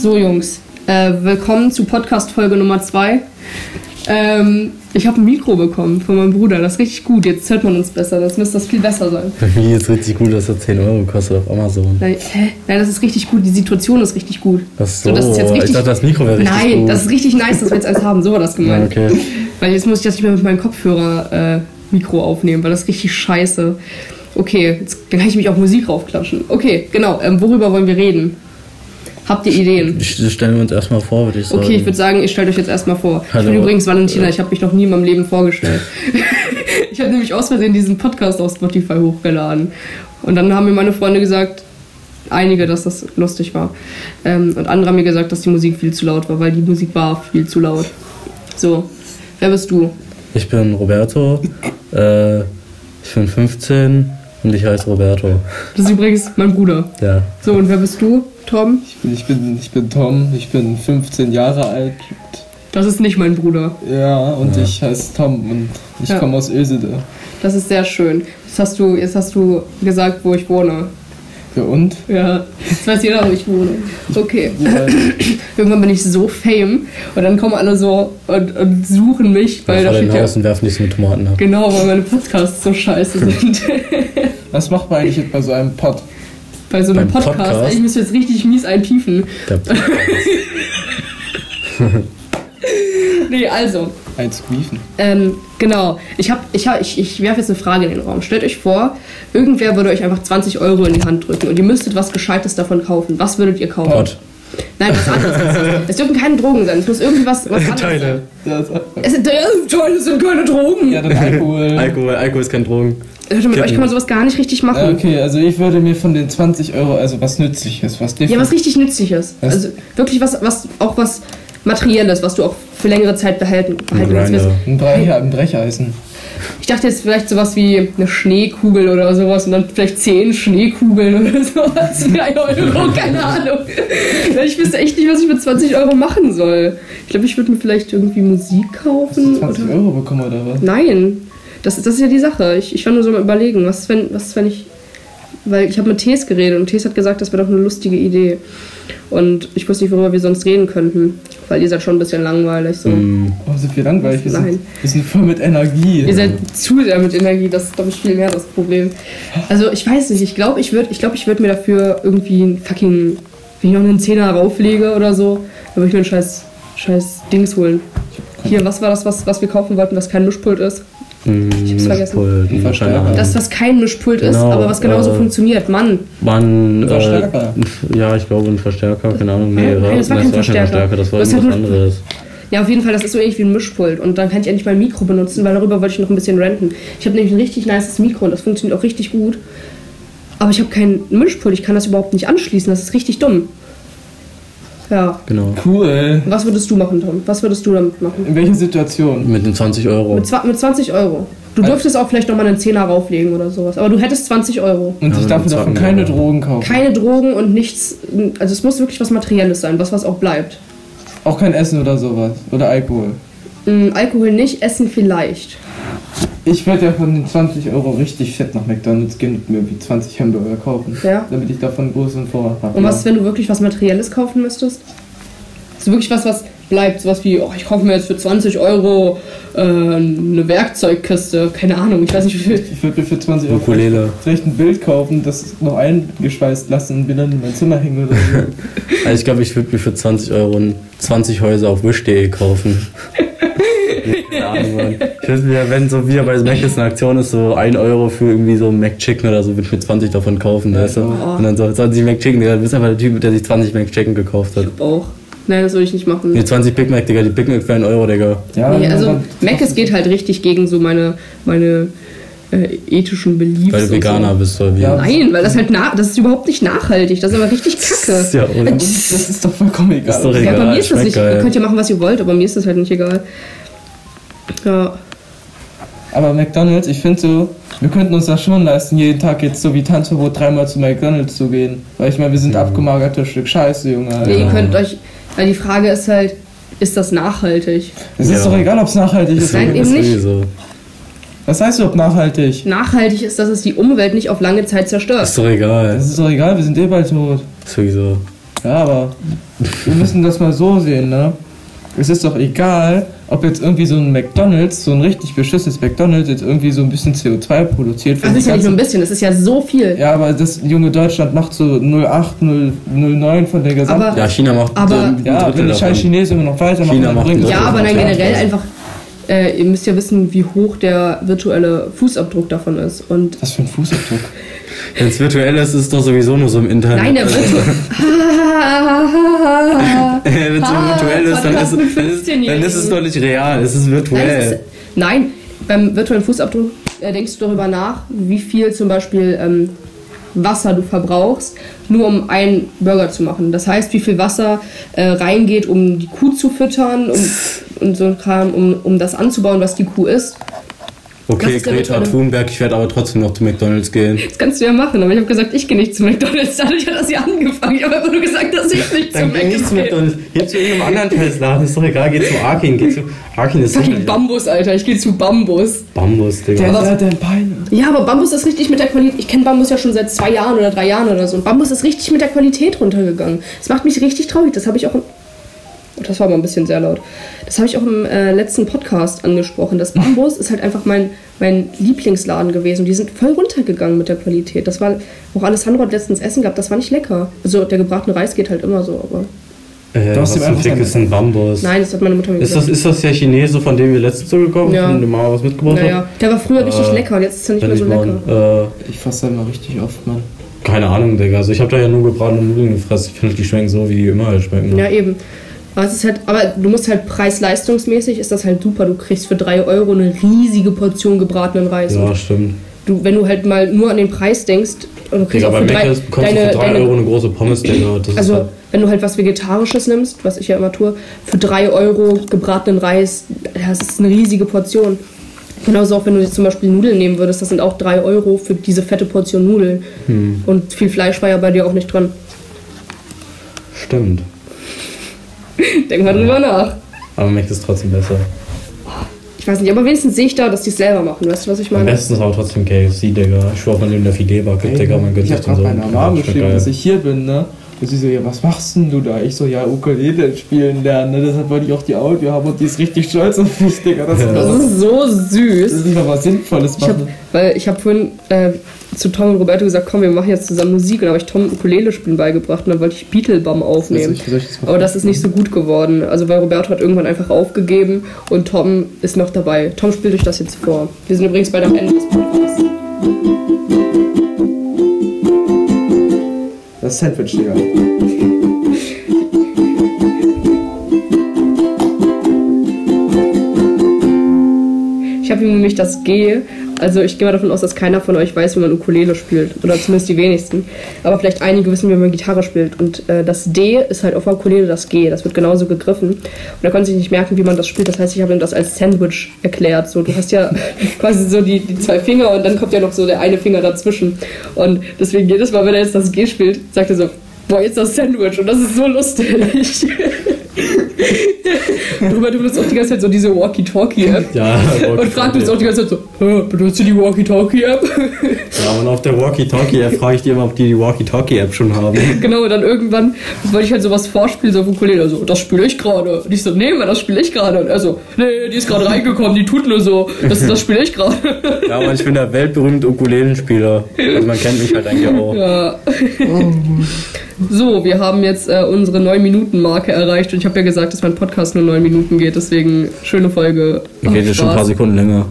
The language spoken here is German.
So, Jungs, äh, willkommen zu Podcast-Folge Nummer 2. Ähm, ich habe ein Mikro bekommen von meinem Bruder, das ist richtig gut. Jetzt hört man uns besser, das müsste das viel besser sein. Bei mir ist richtig gut, dass das 10 Euro kostet auf Amazon. Nein, hä? Nein, das ist richtig gut, die Situation ist richtig gut. Ach so, das ist jetzt richtig, ich dachte, das Mikro wäre richtig Nein, gut. das ist richtig nice, dass wir jetzt eins haben. So war das gemeint. Ja, okay. Weil jetzt muss ich das nicht mehr mit meinem Kopfhörer äh, Mikro aufnehmen, weil das ist richtig scheiße. Okay, jetzt, dann kann ich mich auf Musik raufklatschen. Okay, genau. Ähm, worüber wollen wir reden? Habt ihr Ideen? Ich- Stellen wir uns erstmal vor, würde ich sagen. Okay, ich würde sagen, ihr stellt euch jetzt erstmal vor. Ich Hallo. bin übrigens Valentina, ich habe mich noch nie in meinem Leben vorgestellt. ich habe nämlich aus Versehen diesen Podcast auf Spotify hochgeladen. Und dann haben mir meine Freunde gesagt, einige, dass das lustig war. Ähm, und andere haben mir gesagt, dass die Musik viel zu laut war, weil die Musik war viel zu laut. So, wer bist du? Ich bin Roberto, äh, ich bin 15 und ich heiße Roberto. Das ist übrigens mein Bruder. Ja. So, und wer bist du, Tom? Ich bin, ich, bin, ich bin Tom, ich bin 15 Jahre alt. Das ist nicht mein Bruder. Ja, und Ja. ich heiße Tom und ich Ja. komme aus Ösede. Das ist sehr schön. Jetzt hast du, jetzt hast du gesagt, wo ich wohne. Ja, und? Ja, jetzt weiß jeder, wo ich wohne. Okay. Ja, Irgendwann bin ich so fame und dann kommen alle so und, und suchen mich, weil da vor steht ja. Haus und werfen dich so mit Tomaten ab. Genau, weil meine Podcasts so scheiße sind. was macht man eigentlich jetzt bei so einem Pod? Bei so einem Beim Podcast, Podcast? müsst ihr jetzt richtig mies einpiefen. Der Podcast. Nee, also, Ein Squeefen. ähm, genau. Ich, hab, ich, hab, ich, ich werfe jetzt eine Frage in den Raum. Stellt euch vor, irgendwer würde euch einfach 20 Euro in die Hand drücken und ihr müsstet was Gescheites davon kaufen. Was würdet ihr kaufen? Gott. Nein, was anderes. Es dürfen keine Drogen sein. Es muss irgendwas was anderes Teile. Das, sein. Es sind, äh, Teile sind keine Drogen. ja, dann Alkohol. Alkohol, Alkohol ist kein Drogen. Leute, mit euch kann man sowas gar nicht richtig machen. Äh, Okay, also ich würde mir von den 20 Euro, also was Nützliches, was Ja, was definitiv. richtig Nützliches. Was? Also wirklich was, was auch was Materielles, was du auch für längere Zeit behalten, behalten kannst. Ein, Bre ein Brecheisen. Ich dachte jetzt vielleicht sowas wie eine Schneekugel oder sowas und dann vielleicht zehn Schneekugeln oder sowas für 1 Euro, keine Ahnung. Ich wüsste echt nicht, was ich mit 20 Euro machen soll. Ich glaube, ich würde mir vielleicht irgendwie Musik kaufen. 20 Oder? Euro bekommen oder was? Nein, das, das ist ja die Sache. Ich, ich war nur so mal überlegen, was wenn, was ist, wenn ich. Weil ich habe mit Tees geredet und Tees hat gesagt, das wäre doch eine lustige Idee. Und ich wusste nicht, worüber wir sonst reden könnten. Weil ihr seid schon ein bisschen langweilig. So. Mm, Oh, sind wir langweilig? Wir Nein. sind, wir sind voll mit Energie. Ihr seid zu sehr mit Energie, das ist, glaube ich, viel mehr das Problem. Also, ich weiß nicht, ich glaube, ich würde ich glaub, ich würd mir dafür irgendwie ein fucking. Wenn ich noch einen Zehner rauflege oder so, dann würde ich mir ein scheiß, scheiß Dings holen. Hier, was war das, was, was wir kaufen wollten, was kein Mischpult ist? Mm, hab's vergessen. Mischpult, Verstärker. Das, was kein Mischpult ist, Genau, aber was genauso äh, funktioniert. Mann, Man, Ein Verstärker. Äh, ja, ich glaube ein Verstärker, keine Ahnung. Nee, Nein, das war kein Verstärker. das war Das irgendwas anderes. Ja, auf jeden Fall, das ist so ähnlich wie ein Mischpult. Und dann kann ich endlich mein Mikro benutzen, weil darüber wollte ich noch ein bisschen renten. Ich habe nämlich ein richtig nices Mikro und das funktioniert auch richtig gut. Aber ich habe kein Mischpult, ich kann das überhaupt nicht anschließen, das ist richtig dumm. Ja. Genau. Cool. Was würdest du machen, Tom? Was würdest du damit machen? In welchen Situationen? Mit den 20 Euro. Mit, zwa- mit 20 Euro. Du Also- dürftest auch vielleicht nochmal einen Zehner rauflegen oder sowas. Aber du hättest 20 Euro. Und Ja, ich darf mir davon keine ja. Drogen kaufen. Keine Drogen und nichts. Also es muss wirklich was Materielles sein, was was auch bleibt. Auch kein Essen oder sowas. Oder Alkohol. Mm, Alkohol nicht, Essen vielleicht. Ich werde ja von den 20 Euro richtig fett nach McDonalds gehen und mir wie 20 Hamburger kaufen. Ja. Damit ich davon großen Vorrat habe. Und was ist, wenn du wirklich was Materielles kaufen müsstest? So wirklich was, was bleibt. Sowas wie, oh, ich kaufe mir jetzt für 20 Euro äh, eine Werkzeugkiste. Keine Ahnung, ich weiß nicht wie viel. Ich würde mir für 20 Euro Ukulele. vielleicht ein Bild kaufen, das noch eingeschweißt lassen und mir dann in mein Zimmer hängen oder so. Also ich glaube, ich würde mir für 20 Euro ein 20 Häuser auf Wish.de kaufen. Keine Ahnung, Mann. Ich würde mir, wenn so wieder bei Mac ist eine Aktion ist, so 1 Euro für irgendwie so McChicken oder so, würde ich mir 20 davon kaufen, weißt du? Oh. Und dann so 20 McChicken, Digga, du bist einfach der Typ, der sich 20 McChicken gekauft hat. Auch. Nein, das würde ich nicht machen. Nee, 20 Big Mac, Digga, die Big Mac für 1 Euro, Digga. Ja, Nee, also Mac, es geht halt richtig gegen so meine, meine äh, ethischen Beliefs. Weil du Veganer so. bist, oder wie? Ja. Nein, weil das halt na, das ist überhaupt nicht nachhaltig. Das ist aber richtig Das kacke. ist ja, oder? das, ist, das ist doch vollkommen egal. Ist doch Ja, egal. bei mir ist das nicht. geil. Ihr könnt ja machen, was ihr wollt, aber mir ist das halt nicht egal. Ja. Aber McDonalds, ich finde so, wir könnten uns das schon leisten, jeden Tag jetzt so wie Tanzverbot dreimal zu McDonalds zu gehen. Weil ich meine, wir sind abgemagerte Stück Scheiße, Junge. Alter. Ja, ihr könnt euch. Ja, die Frage ist halt, ist das nachhaltig? Es ist Ja. doch egal, ob es nachhaltig ist. Nein, oder eben nicht. nicht. Sowieso. Was heißt überhaupt nachhaltig? Nachhaltig ist, dass es die Umwelt nicht auf lange Zeit zerstört. Ist doch egal. Das ist doch egal, wir sind eh bald tot. Sowieso. Ja, aber wir müssen das mal so sehen, ne? Es ist doch egal, ob jetzt irgendwie so ein McDonalds, so ein richtig beschissenes McDonalds jetzt irgendwie so ein bisschen CO2 produziert. Das ist ja nicht nur ein bisschen, das ist ja so viel. Ja, aber das junge Deutschland macht so 0,8, 0, 0,9 von der gesamten. Aber- Ja, China macht Aber- ein ja, wenn die scheiß. Chinesen immer noch weitermachen, China dann macht Ja, aber dann generell einfach, äh, ihr müsst ja wissen, wie hoch der virtuelle Fußabdruck davon ist. Und Was für ein Fußabdruck. Wenn es virtuell ist, ist es doch sowieso nur so im Internet. nein, der virtuelle. Wenn es so Ah, virtuell ist, dann ist, es- dann, ist, 15-Jährigen. dann ist es doch nicht real, es ist Nein, virtuell. es ist, nein, beim virtuellen Fußabdruck äh, denkst du darüber nach, wie viel zum Beispiel ähm, Wasser du verbrauchst, nur um einen Burger zu machen. Das heißt, wie viel Wasser äh, reingeht, um die Kuh zu füttern um, und so ein Kram, um, um das anzubauen, was die Kuh isst. Okay, Greta Thunberg, ich werde aber trotzdem noch zu McDonalds gehen. Das kannst du ja machen, aber ich habe gesagt, ich gehe nicht zu McDonalds. Dadurch hat das ja angefangen. Ich habe einfach nur gesagt, dass ich nicht zu Dann geh nicht McDonalds zu gehe. McDonalds. Geh zu irgendeinem anderen Tessladen, ist doch egal, geh zu Arkin, geh zu Arkin ist Fucking Bambus, Alter. Ich gehe zu Bambus. Bambus, Digga. Der, der, der Beine. Ja, aber Bambus ist richtig mit der Qualität. Ich kenne Bambus ja schon seit zwei Jahren oder drei Jahren oder so. Und Bambus ist richtig mit der Qualität runtergegangen. Das macht mich richtig traurig. Das habe ich auch. Das war aber ein bisschen sehr laut. Das habe ich auch im äh, letzten Podcast angesprochen. Das Bambus ist halt einfach mein, mein Lieblingsladen gewesen. Und die sind voll runtergegangen mit der Qualität. Das war auch Alessandro hat letztens Essen gehabt. Das war nicht lecker. Also der gebratene Reis geht halt immer so. Aber Äh, Du hast was zum Fick ist ein Bambus? nein, das hat meine Mutter mir Ist das, gesagt. ist das der Chinese, von dem wir letztens zugekommen Ja. sind, dem Mama was mitgebracht naja, hat? der war früher richtig Äh, lecker und jetzt ist er nicht mehr ich so mal, lecker. äh, Ich fasse da immer richtig oft, Mann. keine Ahnung, Digga. Also ich habe da ja nur gebratene Nudeln gefressen. Ich finde, die schmecken so, wie die immer halt schmecken. Ja, eben. Aber, es ist halt, aber du musst halt preis-leistungsmäßig ist das halt super. Du kriegst für 3 Euro eine riesige Portion gebratenen Reis. Ja, stimmt. du, wenn du halt mal nur an den Preis denkst, und du kriegst Digga, bei für drei, Mc's bekommst deine, du für 3 deine, Euro eine große Pommes, Digga. Also halt, wenn du halt was Vegetarisches nimmst, was ich ja immer tue, für 3 Euro gebratenen Reis, das ist eine riesige Portion. Genauso auch wenn du jetzt zum Beispiel Nudeln nehmen würdest, das sind auch 3 Euro für diese fette Portion Nudeln. Hm. Und viel Fleisch war ja bei dir auch nicht dran. stimmt. Denk mal drüber nach. Aber Mac ist trotzdem besser. Ich weiß nicht, aber wenigstens sehe ich da, dass die es selber machen. Weißt du, was ich Am meine? besten ist aber trotzdem KFC, Digga. Ich schwör von dem der Filetbar gibt, Digga. Man gönnt ich sich hab den so. meiner Mom Schmeckt geschrieben, geil. dass ich hier bin, ne? Und sie so, ja, was machst denn du da? Ich so, ja, Ukulele spielen lernen, ne? Deshalb wollte ich auch die Audio haben und die ist richtig stolz auf mich, Digga. Das, Ja. Das ist so süß. das ist mal was Sinnvolles Ich hab, machen. weil ich habe vorhin äh, zu Tom und Roberto gesagt, komm, wir machen jetzt zusammen Musik. Und dann habe ich Tom Ukulele spielen beigebracht und dann wollte ich Beatlebum aufnehmen. Also, soll ich das? Aber das ist nicht so gut geworden. Also weil Roberto hat irgendwann einfach aufgegeben und Tom ist noch dabei. Tom spielt euch das jetzt vor. Wir sind übrigens bald am Ende des Podcasts. Das Sandwich, Digga. Ich habe ihm nämlich das G. Also ich gehe mal davon aus, dass keiner von euch weiß, wie man Ukulele spielt. Oder zumindest die wenigsten. Aber vielleicht einige wissen, wie man Gitarre spielt. Und äh, das D ist halt auf der Ukulele das G. Das wird genauso gegriffen. Und er konnte sich nicht merken, wie man das spielt. Das heißt, ich habe ihm das als Sandwich erklärt. So, du hast ja quasi so die, die zwei Finger und dann kommt ja noch so der eine Finger dazwischen. Und deswegen jedes Mal, wenn er jetzt das G spielt, sagt er so, boah, jetzt das Sandwich. Und das ist so lustig. Darüber du benutzt auch die ganze Zeit so diese Walkie-Talkie-App. Ja, Und fragt uns auch die ganze Zeit so, "Hä, benutzt du die Walkie-Talkie-App? Ja, und auf der Walkie-Talkie-App frage ich die immer, ob die die Walkie-Talkie-App schon haben. genau, und dann irgendwann wollte ich halt sowas vorspielen, so auf Ukulele, so, das spiele ich gerade. Und ich so, nee, Mann, das spiele ich gerade. Und er so, nee, die ist gerade reingekommen, die tut nur so, das, das spiele ich gerade. Ja, aber ich bin der weltberühmte Ukulelenspieler. Also man kennt mich halt eigentlich auch. ja. So, wir haben jetzt äh, unsere 9-Minuten-Marke erreicht und ich habe ja gesagt, dass mein Podcast nur 9 Minuten geht, deswegen schöne Folge. Geht jetzt schon ein paar Sekunden länger.